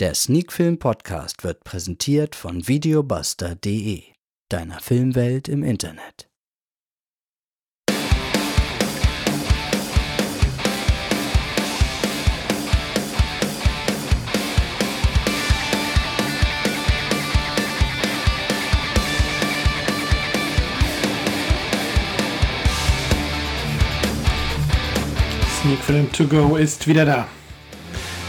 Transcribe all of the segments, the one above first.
Der Sneakfilm Podcast wird präsentiert von videobuster.de, deiner Filmwelt im Internet. Sneakfilm to go ist wieder da.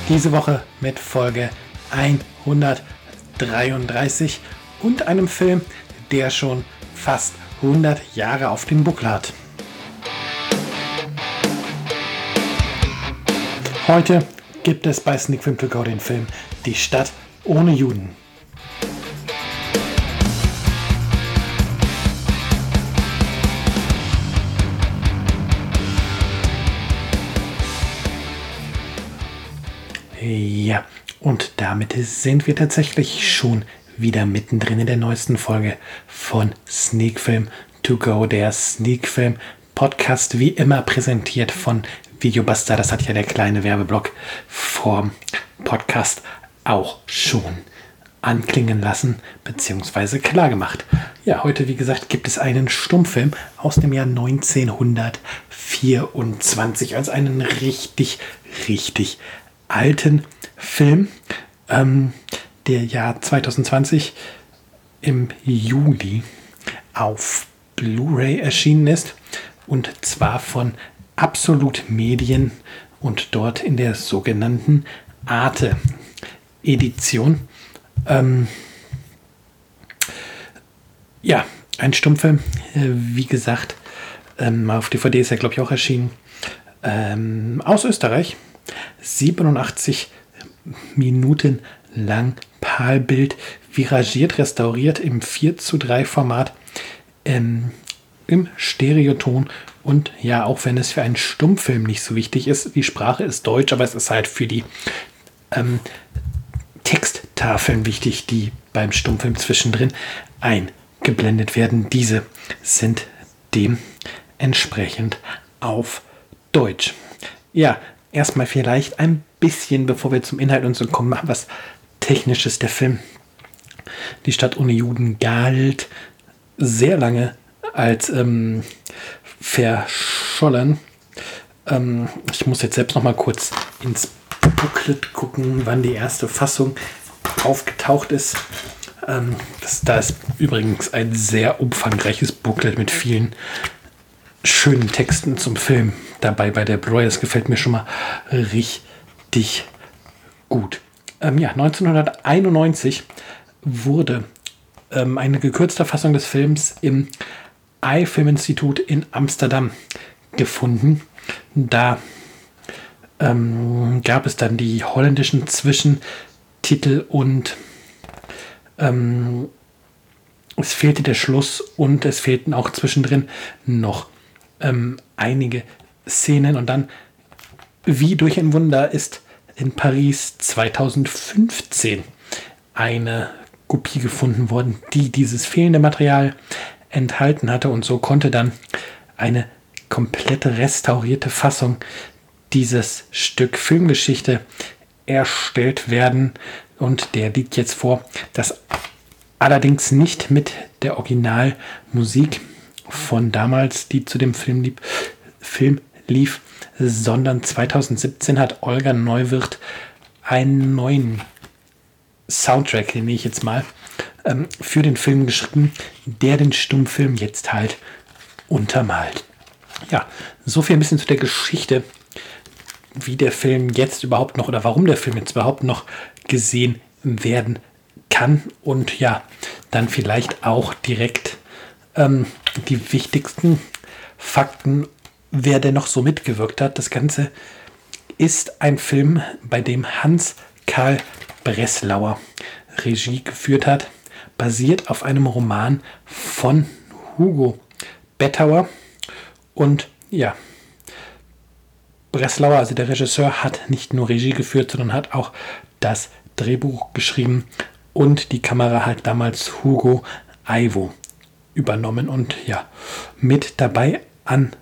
Diese Woche mit Folge 133 und einem Film, der schon fast 100 Jahre auf dem Buckel hat. Heute gibt es bei Sneak Film to Go den Film Die Stadt ohne Juden. Ja, und damit sind wir tatsächlich schon wieder mittendrin in der neuesten Folge von Sneak Film To Go, der Sneak Film Podcast, wie immer präsentiert von Videobuster. Das hat ja der kleine Werbeblock vom Podcast auch schon anklingen lassen bzw. klargemacht. Ja, heute, wie gesagt, gibt es einen Stummfilm aus dem Jahr 1924 als einen richtig, richtig alten Film, ähm, der Jahr 2020 im Juli auf Blu-ray erschienen ist und zwar von Absolut Medien und dort in der sogenannten Arte Edition. Ähm, ja, ein Stummfilm, äh, wie gesagt, ähm, auf DVD ist er, glaube ich, auch erschienen, ähm, aus Österreich 87 Minuten lang Palbild, viragiert, restauriert im 4 zu 3 Format, ähm, im Stereoton und ja, auch wenn es für einen Stummfilm nicht so wichtig ist, die Sprache ist Deutsch, aber es ist halt für die ähm, Texttafeln wichtig, die beim Stummfilm zwischendrin eingeblendet werden. Diese sind dementsprechend auf Deutsch. Ja, erstmal vielleicht ein bisschen, bevor wir zum Inhalt und so kommen, mal was Technisches. Der Film Die Stadt ohne Juden galt sehr lange als ähm, verschollen. Ähm, ich muss jetzt selbst noch mal kurz ins Booklet gucken, wann die erste Fassung aufgetaucht ist. Ähm, da ist übrigens ein sehr umfangreiches Booklet mit vielen schönen Texten zum Film dabei bei der Blu-ray. Das gefällt mir schon mal richtig gut. Ähm, ja, 1991 wurde ähm, eine gekürzte Fassung des Films im Eye-Film-Institut in Amsterdam gefunden. Da ähm, gab es dann die holländischen Zwischentitel und ähm, es fehlte der Schluss und es fehlten auch zwischendrin noch ähm, einige Szenen und dann, wie durch ein Wunder, ist in Paris 2015 eine Kopie gefunden worden, die dieses fehlende Material enthalten hatte. Und so konnte dann eine komplette restaurierte Fassung dieses Stück Filmgeschichte erstellt werden. Und der liegt jetzt vor. Das allerdings nicht mit der Originalmusik von damals, die zu dem Film, lieb, Film lief, sondern 2017 hat Olga Neuwirth einen neuen Soundtrack, den ich jetzt mal, ähm, für den Film geschrieben, der den Stummfilm jetzt halt untermalt. Ja, so viel ein bisschen zu der Geschichte, wie der Film jetzt überhaupt noch oder warum der Film jetzt überhaupt noch gesehen werden kann und ja, dann vielleicht auch direkt ähm, die wichtigsten Fakten, wer denn noch so mitgewirkt hat. Das Ganze ist ein Film, bei dem Hans Karl Breslauer Regie geführt hat, basiert auf einem Roman von Hugo Bettauer. Und ja, Breslauer, also der Regisseur, hat nicht nur Regie geführt, sondern hat auch das Drehbuch geschrieben und die Kamera hat damals Hugo Ivo übernommen und ja, mit dabei an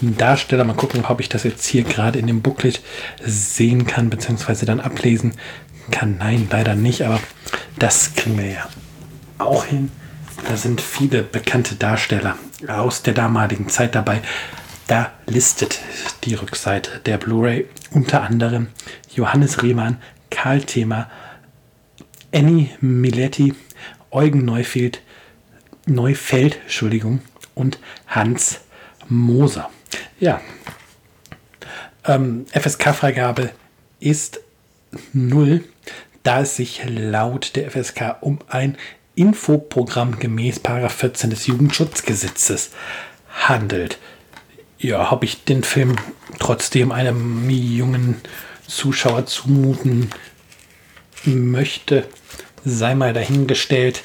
Darsteller. Mal gucken, ob ich das jetzt hier gerade in dem Booklet sehen kann, beziehungsweise dann ablesen kann. Nein, leider nicht, aber das kriegen wir ja auch hin. Da sind viele bekannte Darsteller aus der damaligen Zeit dabei. Da listet die Rückseite der Blu-ray unter anderem Johannes Riemann, Karl Thema, Annie Miletti, Eugen Neufeld, Neufeld Entschuldigung, und Hans Moser. Ja, ähm, FSK-Freigabe ist null, da es sich laut der FSK um ein Infoprogramm gemäß 14 des Jugendschutzgesetzes handelt. Ja, ob ich den Film trotzdem einem jungen Zuschauer zumuten möchte, sei mal dahingestellt.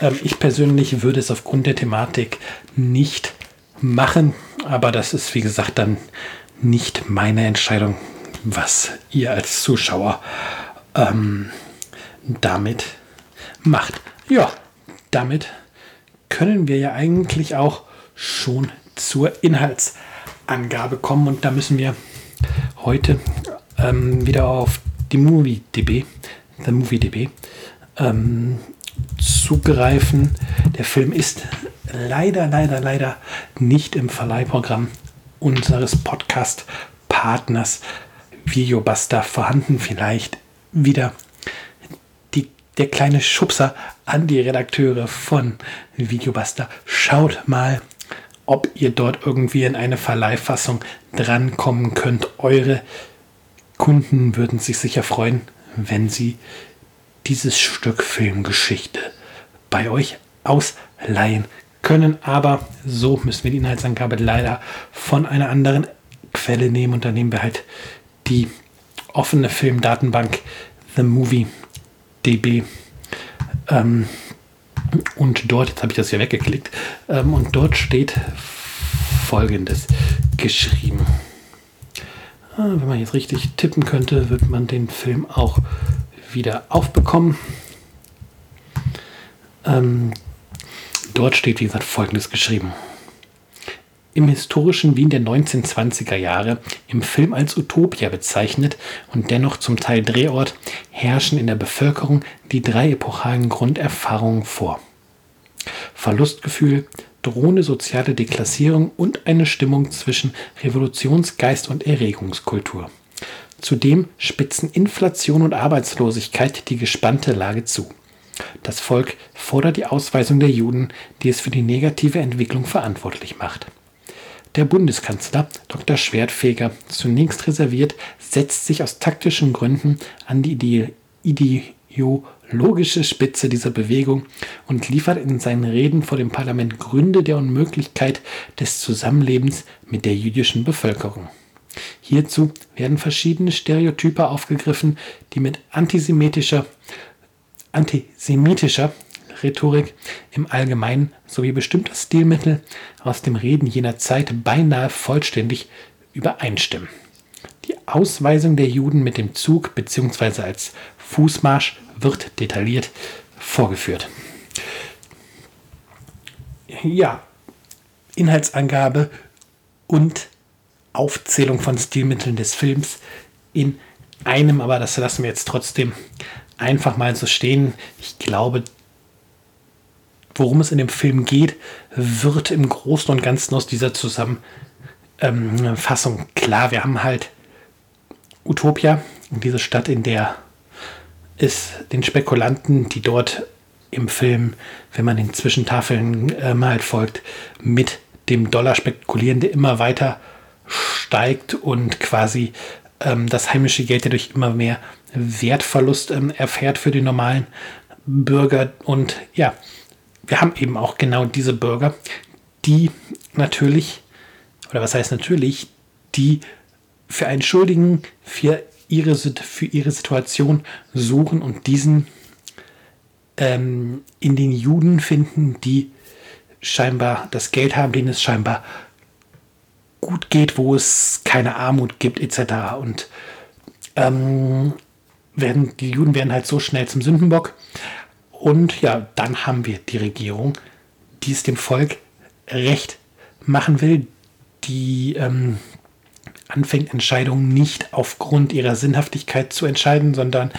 Ähm, ich persönlich würde es aufgrund der Thematik nicht machen, aber das ist wie gesagt dann nicht meine Entscheidung, was ihr als Zuschauer ähm, damit macht. Ja, damit können wir ja eigentlich auch schon zur Inhaltsangabe kommen und da müssen wir heute ähm, wieder auf die MovieDB, der MovieDB, ähm, zugreifen. Der Film ist leider, leider, leider nicht im Verleihprogramm unseres Podcast-Partners Videobuster vorhanden. Vielleicht wieder die, der kleine Schubser an die Redakteure von Videobuster. Schaut mal, ob ihr dort irgendwie in eine Verleihfassung drankommen könnt. Eure Kunden würden sich sicher freuen, wenn sie dieses Stück Filmgeschichte bei euch ausleihen können. Aber so müssen wir die Inhaltsangabe leider von einer anderen Quelle nehmen. Und da nehmen wir halt die offene Filmdatenbank The Movie DB. Ähm, und dort, jetzt habe ich das hier weggeklickt, ähm, und dort steht folgendes geschrieben. Ah, wenn man jetzt richtig tippen könnte, wird man den Film auch wieder aufbekommen. Ähm, dort steht, wie gesagt, Folgendes geschrieben. Im historischen Wien der 1920er Jahre, im Film als Utopia bezeichnet und dennoch zum Teil Drehort, herrschen in der Bevölkerung die drei epochalen Grunderfahrungen vor. Verlustgefühl, drohende soziale Deklassierung und eine Stimmung zwischen Revolutionsgeist und Erregungskultur. Zudem spitzen Inflation und Arbeitslosigkeit die gespannte Lage zu. Das Volk fordert die Ausweisung der Juden, die es für die negative Entwicklung verantwortlich macht. Der Bundeskanzler Dr. Schwertfeger, zunächst reserviert, setzt sich aus taktischen Gründen an die ideologische Spitze dieser Bewegung und liefert in seinen Reden vor dem Parlament Gründe der Unmöglichkeit des Zusammenlebens mit der jüdischen Bevölkerung. Hierzu werden verschiedene Stereotype aufgegriffen, die mit antisemitischer, antisemitischer Rhetorik im Allgemeinen sowie bestimmter Stilmittel aus dem Reden jener Zeit beinahe vollständig übereinstimmen. Die Ausweisung der Juden mit dem Zug bzw. als Fußmarsch wird detailliert vorgeführt. Ja, Inhaltsangabe und Aufzählung von Stilmitteln des Films in einem, aber das lassen wir jetzt trotzdem einfach mal so stehen. Ich glaube, worum es in dem Film geht, wird im Großen und Ganzen aus dieser Zusammenfassung ähm, klar. Wir haben halt Utopia, diese Stadt, in der es den Spekulanten, die dort im Film, wenn man den Zwischentafeln äh, mal folgt, mit dem Dollar spekulieren, der immer weiter steigt und quasi ähm, das heimische Geld dadurch immer mehr Wertverlust ähm, erfährt für die normalen Bürger. Und ja, wir haben eben auch genau diese Bürger, die natürlich, oder was heißt natürlich, die für einen Schuldigen für ihre, für ihre Situation suchen und diesen ähm, in den Juden finden, die scheinbar das Geld haben, denen es scheinbar gut geht, wo es keine Armut gibt, etc. Und ähm, werden, die Juden werden halt so schnell zum Sündenbock. Und ja, dann haben wir die Regierung, die es dem Volk recht machen will, die ähm, anfängt, Entscheidungen nicht aufgrund ihrer Sinnhaftigkeit zu entscheiden, sondern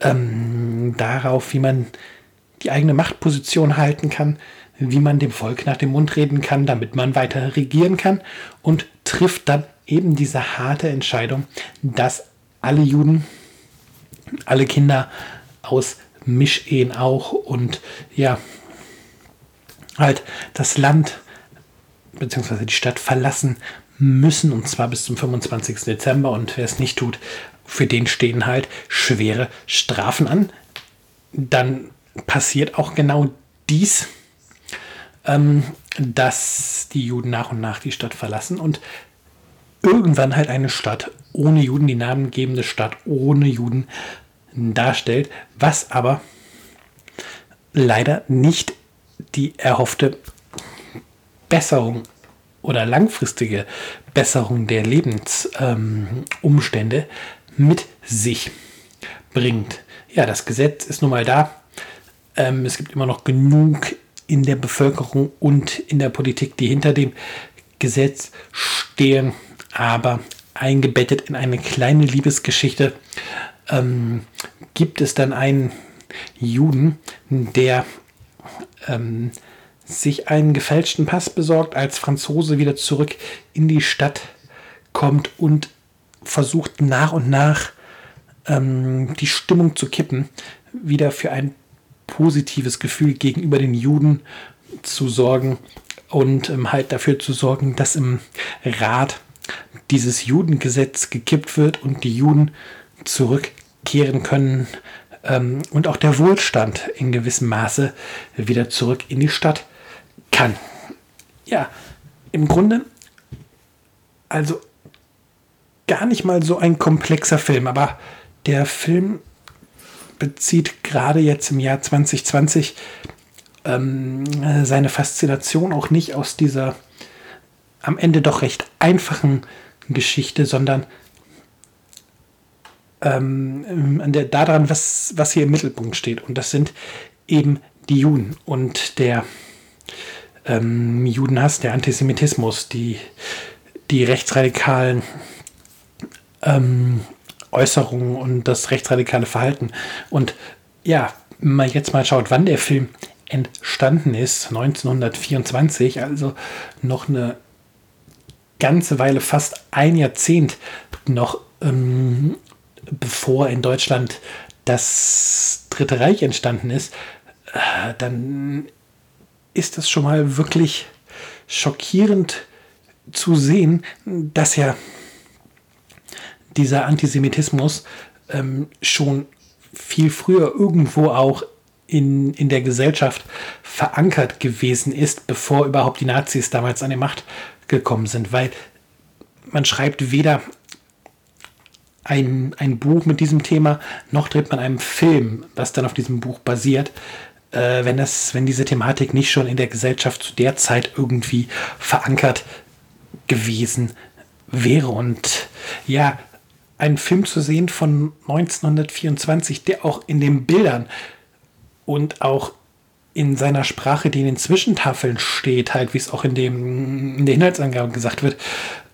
ähm, darauf, wie man die eigene Machtposition halten kann, wie man dem Volk nach dem Mund reden kann, damit man weiter regieren kann und trifft dann eben diese harte Entscheidung, dass alle Juden, alle Kinder aus Mischehen auch und ja, halt das Land bzw. die Stadt verlassen müssen und zwar bis zum 25. Dezember und wer es nicht tut, für den stehen halt schwere Strafen an. Dann passiert auch genau dies, ähm, dass die Juden nach und nach die Stadt verlassen und irgendwann halt eine Stadt ohne Juden, die namengebende Stadt ohne Juden darstellt, was aber leider nicht die erhoffte Besserung oder langfristige Besserung der Lebensumstände ähm, mit sich bringt. Ja, das Gesetz ist nun mal da. Ähm, es gibt immer noch genug in der Bevölkerung und in der Politik, die hinter dem Gesetz stehen, aber eingebettet in eine kleine Liebesgeschichte. Ähm, gibt es dann einen Juden, der ähm, sich einen gefälschten Pass besorgt, als Franzose wieder zurück in die Stadt kommt und versucht nach und nach ähm, die Stimmung zu kippen, wieder für ein positives Gefühl gegenüber den Juden zu sorgen und ähm, halt dafür zu sorgen, dass im Rat dieses Judengesetz gekippt wird und die Juden zurückkehren können ähm, und auch der Wohlstand in gewissem Maße wieder zurück in die Stadt kann. Ja, im Grunde, also gar nicht mal so ein komplexer Film, aber der Film bezieht gerade jetzt im Jahr 2020 ähm, seine Faszination auch nicht aus dieser am Ende doch recht einfachen Geschichte, sondern ähm, der, daran, was, was hier im Mittelpunkt steht. Und das sind eben die Juden und der ähm, Judenhass, der Antisemitismus, die, die rechtsradikalen ähm, Äußerungen und das rechtsradikale Verhalten. Und ja, wenn man jetzt mal schaut, wann der Film entstanden ist, 1924, also noch eine ganze Weile, fast ein Jahrzehnt noch ähm, bevor in Deutschland das Dritte Reich entstanden ist, äh, dann ist das schon mal wirklich schockierend zu sehen, dass ja dieser Antisemitismus ähm, schon viel früher irgendwo auch in, in der Gesellschaft verankert gewesen ist, bevor überhaupt die Nazis damals an die Macht gekommen sind, weil man schreibt weder ein, ein Buch mit diesem Thema, noch dreht man einen Film, was dann auf diesem Buch basiert, äh, wenn, das, wenn diese Thematik nicht schon in der Gesellschaft zu der Zeit irgendwie verankert gewesen wäre. Und ja, einen Film zu sehen von 1924, der auch in den Bildern und auch in seiner Sprache, die in den Zwischentafeln steht, halt wie es auch in, dem, in der Inhaltsangabe gesagt wird,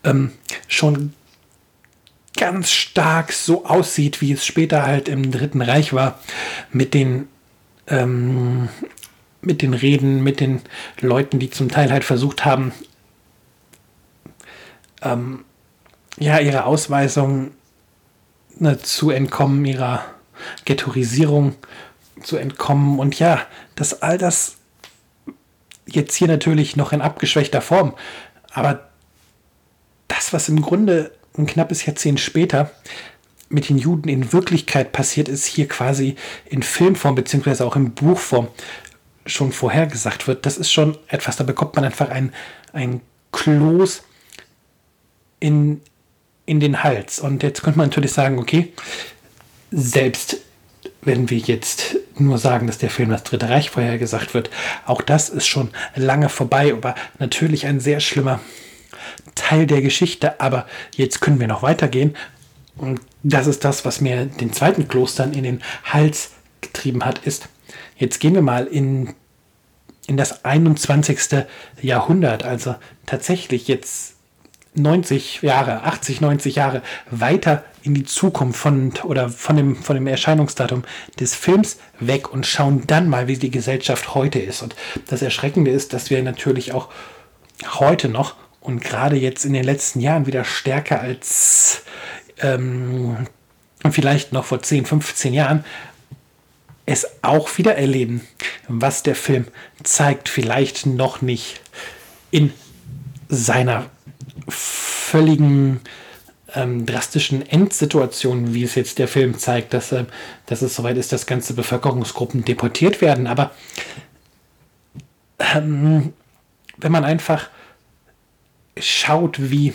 ähm, schon ganz stark so aussieht, wie es später halt im Dritten Reich war, mit den ähm, mit den Reden, mit den Leuten, die zum Teil halt versucht haben, ähm, ja, ihre Ausweisung ne, zu entkommen, ihrer Ghettoisierung zu entkommen. Und ja, dass all das jetzt hier natürlich noch in abgeschwächter Form, aber das, was im Grunde ein knappes Jahrzehnt später mit den Juden in Wirklichkeit passiert ist, hier quasi in Filmform beziehungsweise auch in Buchform schon vorhergesagt wird, das ist schon etwas, da bekommt man einfach ein, ein Kloß in, in den Hals. Und jetzt könnte man natürlich sagen, okay, selbst wenn wir jetzt nur sagen, dass der Film das Dritte Reich vorhergesagt wird, auch das ist schon lange vorbei, aber natürlich ein sehr schlimmer Teil der Geschichte. Aber jetzt können wir noch weitergehen. Und das ist das, was mir den zweiten Klostern in den Hals getrieben hat, ist, jetzt gehen wir mal in, in das 21. Jahrhundert, also tatsächlich jetzt 90 Jahre, 80, 90 Jahre weiter in die Zukunft von oder von dem, von dem Erscheinungsdatum des Films weg und schauen dann mal, wie die Gesellschaft heute ist. Und das Erschreckende ist, dass wir natürlich auch heute noch und gerade jetzt in den letzten Jahren wieder stärker als ähm, vielleicht noch vor 10, 15 Jahren es auch wieder erleben, was der Film zeigt, vielleicht noch nicht in seiner völligen ähm, drastischen Endsituation, wie es jetzt der Film zeigt, dass, äh, dass es soweit ist, dass ganze Bevölkerungsgruppen deportiert werden. Aber ähm, wenn man einfach schaut, wie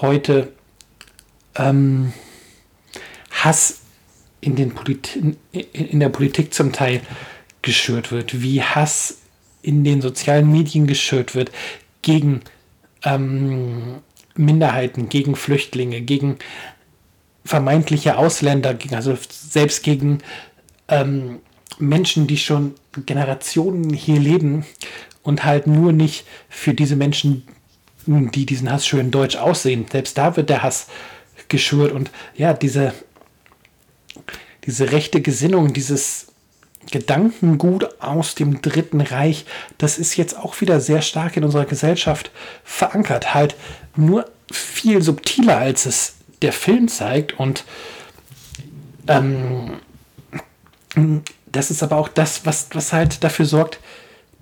heute ähm, Hass in, den Polit in der Politik zum Teil geschürt wird, wie Hass in den sozialen Medien geschürt wird gegen ähm, Minderheiten, gegen Flüchtlinge, gegen vermeintliche Ausländer, also selbst gegen ähm, Menschen, die schon Generationen hier leben und halt nur nicht für diese Menschen, die diesen Hass schön deutsch aussehen. Selbst da wird der Hass geschürt und ja, diese, diese rechte Gesinnung, dieses Gedankengut aus dem Dritten Reich, das ist jetzt auch wieder sehr stark in unserer Gesellschaft verankert. Halt nur viel subtiler, als es der Film zeigt. Und ähm, das ist aber auch das, was, was halt dafür sorgt,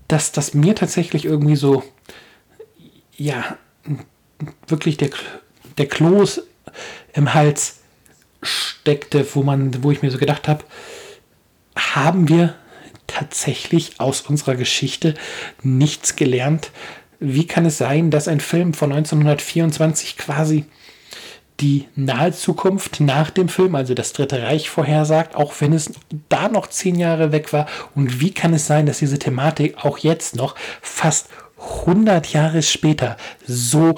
dass das mir tatsächlich irgendwie so, ja, wirklich der, der Kloß im Hals steckte, wo man, wo ich mir so gedacht habe, haben wir tatsächlich aus unserer Geschichte nichts gelernt? Wie kann es sein, dass ein Film von 1924 quasi die nahe Zukunft nach dem Film, also das Dritte Reich, vorhersagt, auch wenn es da noch zehn Jahre weg war? Und wie kann es sein, dass diese Thematik auch jetzt noch fast 100 Jahre später so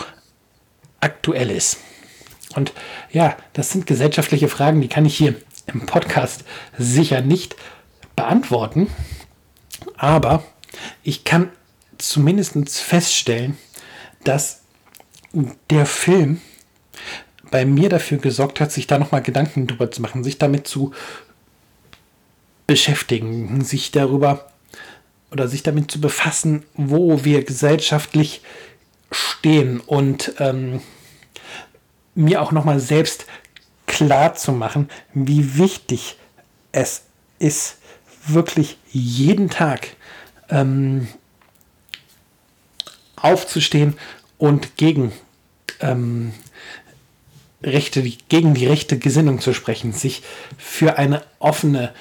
aktuell ist? Und ja, das sind gesellschaftliche Fragen, die kann ich hier im Podcast sicher nicht beantworten, aber ich kann zumindest feststellen, dass der Film bei mir dafür gesorgt hat, sich da nochmal Gedanken drüber zu machen, sich damit zu beschäftigen, sich darüber oder sich damit zu befassen, wo wir gesellschaftlich stehen und ähm, mir auch nochmal selbst klar zu machen, wie wichtig es ist, wirklich jeden Tag ähm, aufzustehen und gegen ähm, Rechte, gegen die rechte Gesinnung zu sprechen, sich für eine offene,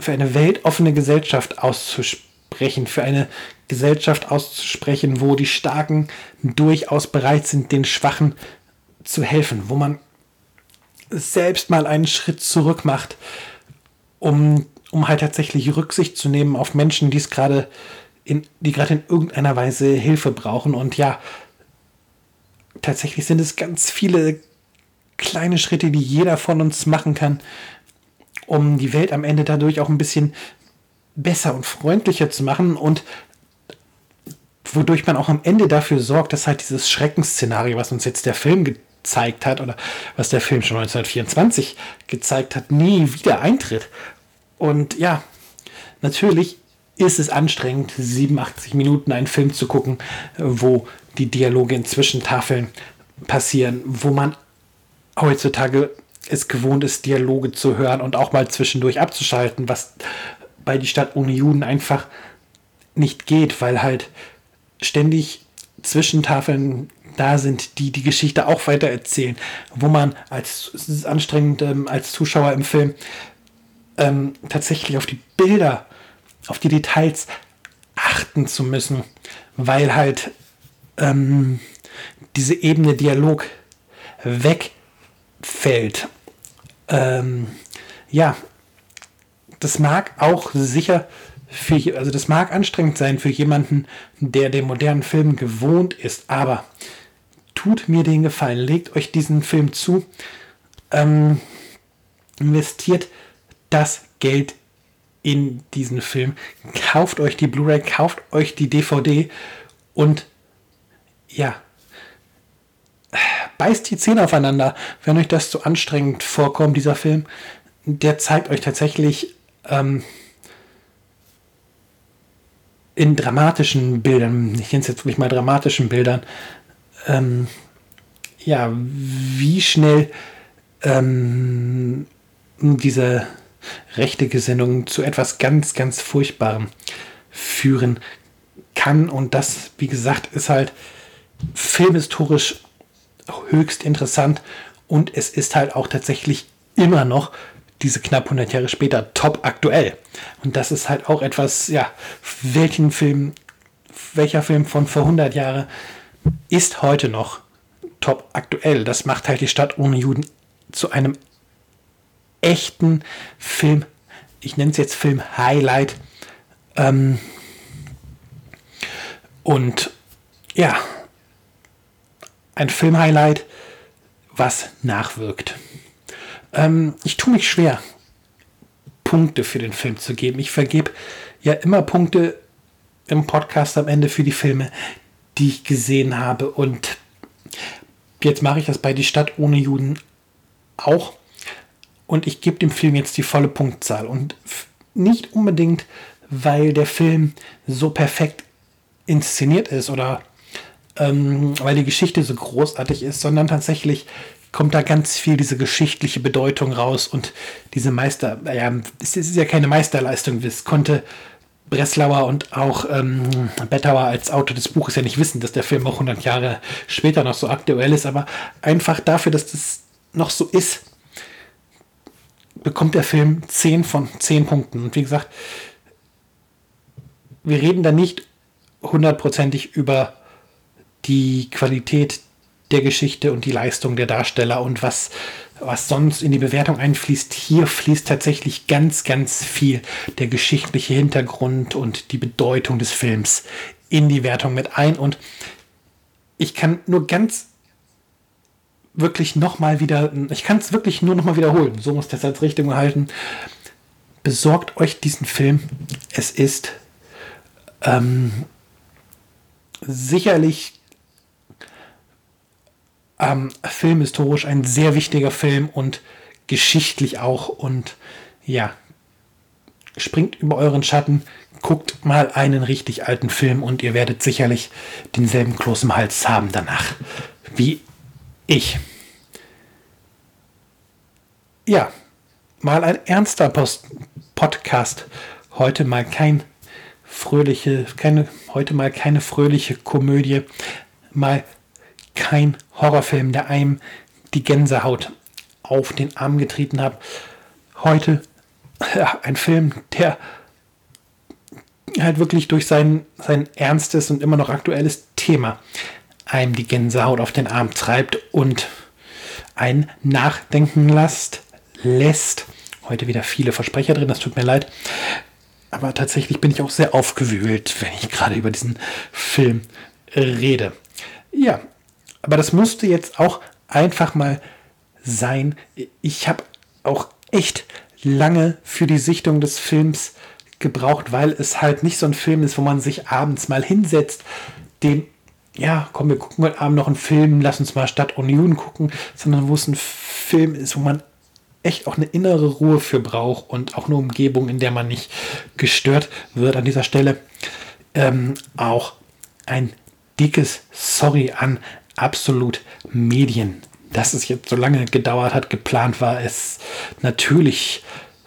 für eine weltoffene Gesellschaft auszusprechen, für eine Gesellschaft auszusprechen, wo die Starken durchaus bereit sind, den Schwachen zu helfen, wo man selbst mal einen Schritt zurück macht, um, um halt tatsächlich Rücksicht zu nehmen auf Menschen, die es gerade in, die gerade in irgendeiner Weise Hilfe brauchen. Und ja, tatsächlich sind es ganz viele kleine Schritte, die jeder von uns machen kann, um die Welt am Ende dadurch auch ein bisschen besser und freundlicher zu machen und wodurch man auch am Ende dafür sorgt, dass halt dieses Schreckensszenario, was uns jetzt der Film gezeigt hat oder was der Film schon 1924 gezeigt hat, nie wieder eintritt. Und ja, natürlich ist es anstrengend, 87 Minuten einen Film zu gucken, wo die Dialoge in Zwischentafeln passieren, wo man heutzutage es gewohnt ist, Dialoge zu hören und auch mal zwischendurch abzuschalten, was bei die Stadt ohne Juden einfach nicht geht, weil halt ständig Zwischentafeln da sind, die die Geschichte auch weiter erzählen, wo man als es ist anstrengend ähm, als Zuschauer im Film ähm, tatsächlich auf die Bilder, auf die Details achten zu müssen, weil halt ähm, diese Ebene Dialog wegfällt. Ähm, ja, das mag auch sicher für, also das mag anstrengend sein für jemanden, der den modernen Film gewohnt ist, aber tut mir den Gefallen, legt euch diesen Film zu, ähm, investiert das Geld in diesen Film, kauft euch die Blu-ray, kauft euch die DVD und ja, beißt die Zähne aufeinander, wenn euch das zu anstrengend vorkommt, dieser Film. Der zeigt euch tatsächlich ähm, in dramatischen Bildern, ich nenne es jetzt wirklich mal dramatischen Bildern, ähm, ja, wie schnell ähm, diese rechte Gesinnung zu etwas ganz, ganz Furchtbarem führen kann. Und das, wie gesagt, ist halt filmhistorisch höchst interessant und es ist halt auch tatsächlich immer noch diese knapp 100 Jahre später top aktuell. Und das ist halt auch etwas, ja, welchen Film, welcher Film von vor 100 Jahren ist heute noch top aktuell? Das macht halt die Stadt ohne Juden zu einem echten Film. Ich nenne es jetzt Film Highlight. Ähm und ja, ein Film-Highlight, was nachwirkt. Ähm, ich tue mich schwer, Punkte für den Film zu geben. Ich vergebe ja immer Punkte im Podcast am Ende für die Filme, die ich gesehen habe. Und jetzt mache ich das bei Die Stadt ohne Juden auch. Und ich gebe dem Film jetzt die volle Punktzahl. Und nicht unbedingt, weil der Film so perfekt inszeniert ist oder ähm, weil die Geschichte so großartig ist, sondern tatsächlich kommt da ganz viel diese geschichtliche Bedeutung raus und diese Meister, ja, es ist ja keine Meisterleistung, das konnte Breslauer und auch ähm, Bettauer als Autor des Buches ja nicht wissen, dass der Film auch 100 Jahre später noch so aktuell ist, aber einfach dafür, dass das noch so ist, bekommt der Film 10 von 10 Punkten. Und wie gesagt, wir reden da nicht hundertprozentig über die Qualität der Geschichte und die Leistung der Darsteller und was, was sonst in die Bewertung einfließt. Hier fließt tatsächlich ganz, ganz viel der geschichtliche Hintergrund und die Bedeutung des Films in die Wertung mit ein. Und ich kann nur ganz wirklich nochmal wieder, ich kann es wirklich nur nochmal wiederholen. So muss das als Richtung halten. Besorgt euch diesen Film. Es ist ähm, sicherlich ähm, filmhistorisch ein sehr wichtiger Film und geschichtlich auch. Und ja, springt über euren Schatten, guckt mal einen richtig alten Film und ihr werdet sicherlich denselben Kloß im Hals haben danach wie ich. Ja, mal ein ernster Post Podcast. Heute mal kein fröhliche, keine, heute mal keine fröhliche Komödie, mal kein Horrorfilm, der einem die Gänsehaut auf den Arm getreten hat. Heute ja, ein Film, der halt wirklich durch sein, sein ernstes und immer noch aktuelles Thema einem die Gänsehaut auf den Arm treibt und ein Nachdenken lässt, lässt. Heute wieder viele Versprecher drin, das tut mir leid. Aber tatsächlich bin ich auch sehr aufgewühlt, wenn ich gerade über diesen Film rede. Ja, aber das musste jetzt auch einfach mal sein. Ich habe auch echt lange für die Sichtung des Films gebraucht, weil es halt nicht so ein Film ist, wo man sich abends mal hinsetzt, den, ja, komm, wir gucken heute Abend noch einen Film, lass uns mal Stadt Union gucken, sondern wo es ein Film ist, wo man echt auch eine innere Ruhe für braucht und auch eine Umgebung, in der man nicht gestört wird. An dieser Stelle ähm, auch ein dickes Sorry an absolut Medien. Dass es jetzt so lange gedauert hat, geplant war, es natürlich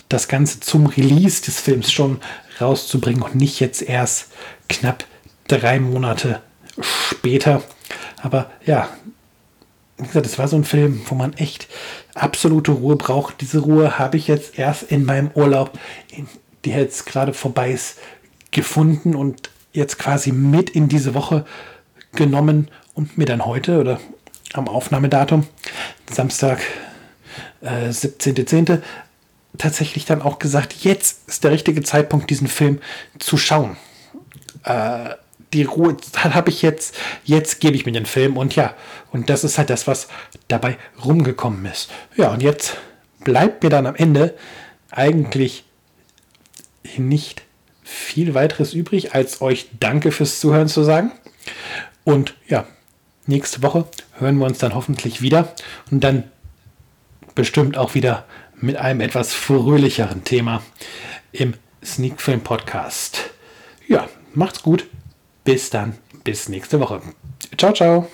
das Ganze zum Release des Films schon rauszubringen und nicht jetzt erst knapp drei Monate später. Aber ja, wie gesagt, es war so ein Film, wo man echt absolute Ruhe braucht. Diese Ruhe habe ich jetzt erst in meinem Urlaub, die jetzt gerade vorbei ist, gefunden und jetzt quasi mit in diese Woche genommen und mir dann heute oder am Aufnahmedatum, Samstag, äh, 17.10., tatsächlich dann auch gesagt, jetzt ist der richtige Zeitpunkt, diesen Film zu schauen. Äh, die Ruhe habe ich jetzt, jetzt gebe ich mir den Film und ja, und das ist halt das, was dabei rumgekommen ist. Ja, und jetzt bleibt mir dann am Ende eigentlich nicht viel weiteres übrig, als euch Danke fürs Zuhören zu sagen. Und ja, nächste Woche hören wir uns dann hoffentlich wieder und dann bestimmt auch wieder mit einem etwas fröhlicheren Thema im Sneak Film Podcast. Ja, macht's gut. Bis dann. Bis nächste Woche. Ciao, ciao.